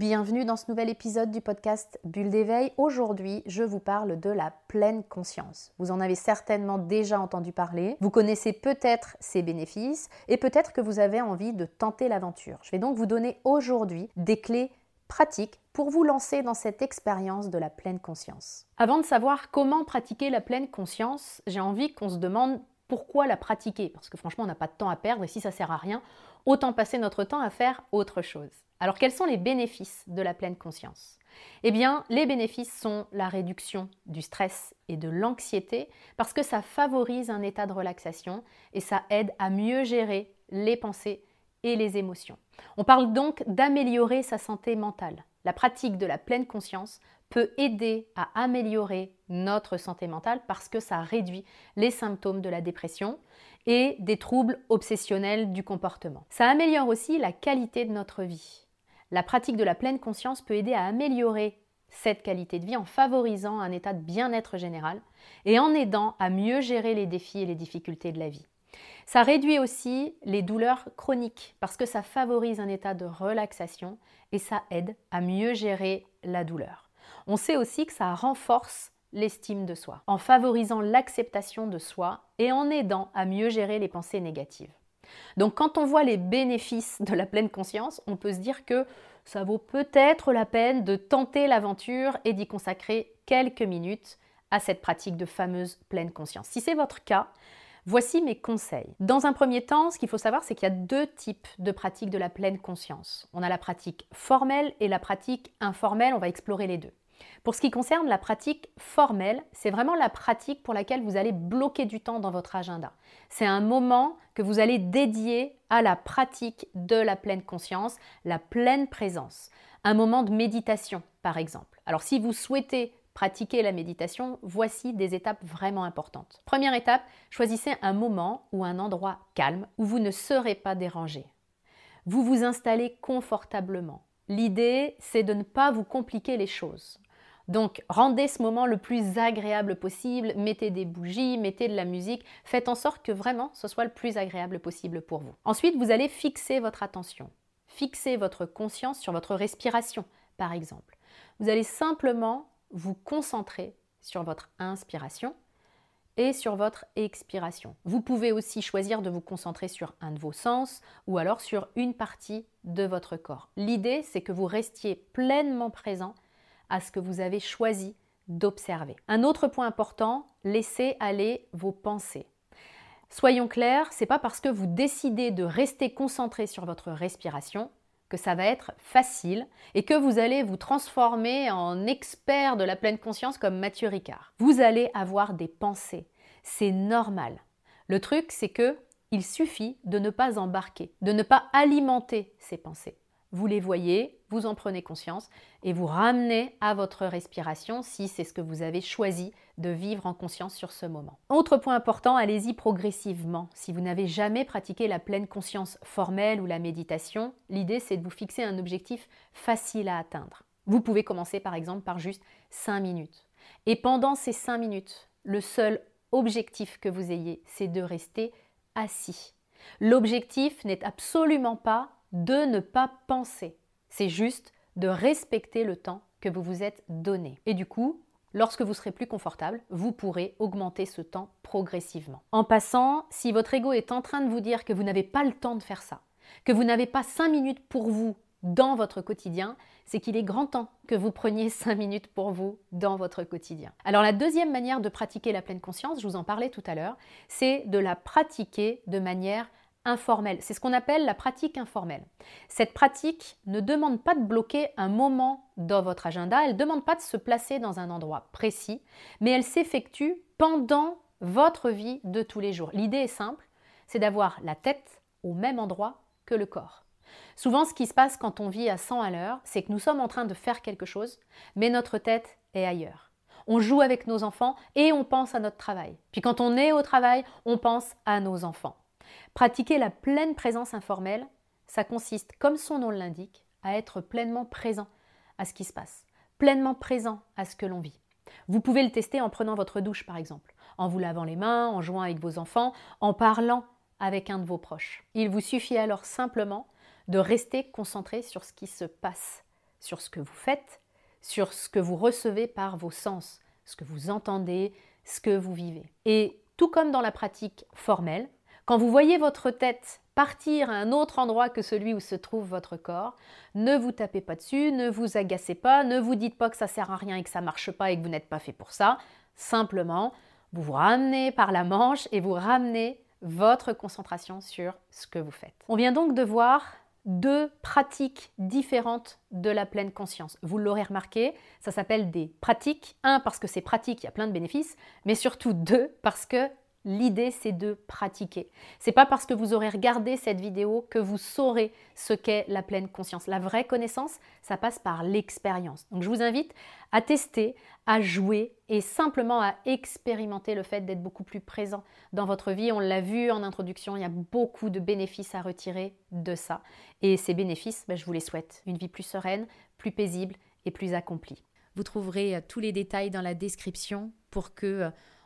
Bienvenue dans ce nouvel épisode du podcast Bulle d'éveil. Aujourd'hui, je vous parle de la pleine conscience. Vous en avez certainement déjà entendu parler. Vous connaissez peut-être ses bénéfices et peut-être que vous avez envie de tenter l'aventure. Je vais donc vous donner aujourd'hui des clés pratiques pour vous lancer dans cette expérience de la pleine conscience. Avant de savoir comment pratiquer la pleine conscience, j'ai envie qu'on se demande pourquoi la pratiquer Parce que franchement, on n'a pas de temps à perdre et si ça sert à rien, autant passer notre temps à faire autre chose. Alors quels sont les bénéfices de la pleine conscience? Eh bien, les bénéfices sont la réduction du stress et de l'anxiété parce que ça favorise un état de relaxation et ça aide à mieux gérer les pensées et les émotions. On parle donc d'améliorer sa santé mentale. La pratique de la pleine conscience peut aider à améliorer notre santé mentale parce que ça réduit les symptômes de la dépression et des troubles obsessionnels du comportement. Ça améliore aussi la qualité de notre vie. La pratique de la pleine conscience peut aider à améliorer cette qualité de vie en favorisant un état de bien-être général et en aidant à mieux gérer les défis et les difficultés de la vie. Ça réduit aussi les douleurs chroniques parce que ça favorise un état de relaxation et ça aide à mieux gérer la douleur. On sait aussi que ça renforce l'estime de soi en favorisant l'acceptation de soi et en aidant à mieux gérer les pensées négatives. Donc quand on voit les bénéfices de la pleine conscience, on peut se dire que ça vaut peut-être la peine de tenter l'aventure et d'y consacrer quelques minutes à cette pratique de fameuse pleine conscience. Si c'est votre cas, voici mes conseils. Dans un premier temps, ce qu'il faut savoir, c'est qu'il y a deux types de pratiques de la pleine conscience. On a la pratique formelle et la pratique informelle, on va explorer les deux. Pour ce qui concerne la pratique formelle, c'est vraiment la pratique pour laquelle vous allez bloquer du temps dans votre agenda. C'est un moment que vous allez dédier à la pratique de la pleine conscience, la pleine présence. Un moment de méditation, par exemple. Alors si vous souhaitez pratiquer la méditation, voici des étapes vraiment importantes. Première étape, choisissez un moment ou un endroit calme où vous ne serez pas dérangé. Vous vous installez confortablement. L'idée, c'est de ne pas vous compliquer les choses. Donc rendez ce moment le plus agréable possible, mettez des bougies, mettez de la musique, faites en sorte que vraiment ce soit le plus agréable possible pour vous. Ensuite, vous allez fixer votre attention, fixer votre conscience sur votre respiration, par exemple. Vous allez simplement vous concentrer sur votre inspiration et sur votre expiration. Vous pouvez aussi choisir de vous concentrer sur un de vos sens ou alors sur une partie de votre corps. L'idée, c'est que vous restiez pleinement présent à ce que vous avez choisi d'observer. Un autre point important, laissez aller vos pensées. Soyons clairs, c'est pas parce que vous décidez de rester concentré sur votre respiration que ça va être facile et que vous allez vous transformer en expert de la pleine conscience comme Mathieu Ricard. Vous allez avoir des pensées. C'est normal. Le truc, c'est que il suffit de ne pas embarquer, de ne pas alimenter ces pensées vous les voyez, vous en prenez conscience et vous ramenez à votre respiration si c'est ce que vous avez choisi de vivre en conscience sur ce moment. Autre point important, allez-y progressivement. Si vous n'avez jamais pratiqué la pleine conscience formelle ou la méditation, l'idée c'est de vous fixer un objectif facile à atteindre. Vous pouvez commencer par exemple par juste 5 minutes. Et pendant ces 5 minutes, le seul objectif que vous ayez, c'est de rester assis. L'objectif n'est absolument pas de ne pas penser. C'est juste de respecter le temps que vous vous êtes donné. Et du coup, lorsque vous serez plus confortable, vous pourrez augmenter ce temps progressivement. En passant, si votre ego est en train de vous dire que vous n'avez pas le temps de faire ça, que vous n'avez pas cinq minutes pour vous dans votre quotidien, c'est qu'il est grand temps que vous preniez cinq minutes pour vous dans votre quotidien. Alors la deuxième manière de pratiquer la pleine conscience, je vous en parlais tout à l'heure, c'est de la pratiquer de manière informelle. C'est ce qu'on appelle la pratique informelle. Cette pratique ne demande pas de bloquer un moment dans votre agenda, elle ne demande pas de se placer dans un endroit précis, mais elle s'effectue pendant votre vie de tous les jours. L'idée est simple, c'est d'avoir la tête au même endroit que le corps. Souvent, ce qui se passe quand on vit à 100 à l'heure, c'est que nous sommes en train de faire quelque chose, mais notre tête est ailleurs. On joue avec nos enfants et on pense à notre travail. Puis quand on est au travail, on pense à nos enfants. Pratiquer la pleine présence informelle, ça consiste, comme son nom l'indique, à être pleinement présent à ce qui se passe, pleinement présent à ce que l'on vit. Vous pouvez le tester en prenant votre douche par exemple, en vous lavant les mains, en jouant avec vos enfants, en parlant avec un de vos proches. Il vous suffit alors simplement de rester concentré sur ce qui se passe sur ce que vous faites, sur ce que vous recevez par vos sens, ce que vous entendez, ce que vous vivez. Et tout comme dans la pratique formelle, quand vous voyez votre tête partir à un autre endroit que celui où se trouve votre corps, ne vous tapez pas dessus, ne vous agacez pas, ne vous dites pas que ça sert à rien et que ça marche pas et que vous n'êtes pas fait pour ça. Simplement, vous vous ramenez par la manche et vous ramenez votre concentration sur ce que vous faites. On vient donc de voir deux pratiques différentes de la pleine conscience. Vous l'aurez remarqué, ça s'appelle des pratiques. Un, parce que c'est pratique, il y a plein de bénéfices, mais surtout deux, parce que L'idée, c'est de pratiquer. C'est pas parce que vous aurez regardé cette vidéo que vous saurez ce qu'est la pleine conscience. La vraie connaissance, ça passe par l'expérience. Donc, je vous invite à tester, à jouer et simplement à expérimenter le fait d'être beaucoup plus présent dans votre vie. On l'a vu en introduction, il y a beaucoup de bénéfices à retirer de ça. Et ces bénéfices, ben, je vous les souhaite. Une vie plus sereine, plus paisible et plus accomplie. Vous trouverez euh, tous les détails dans la description pour que euh,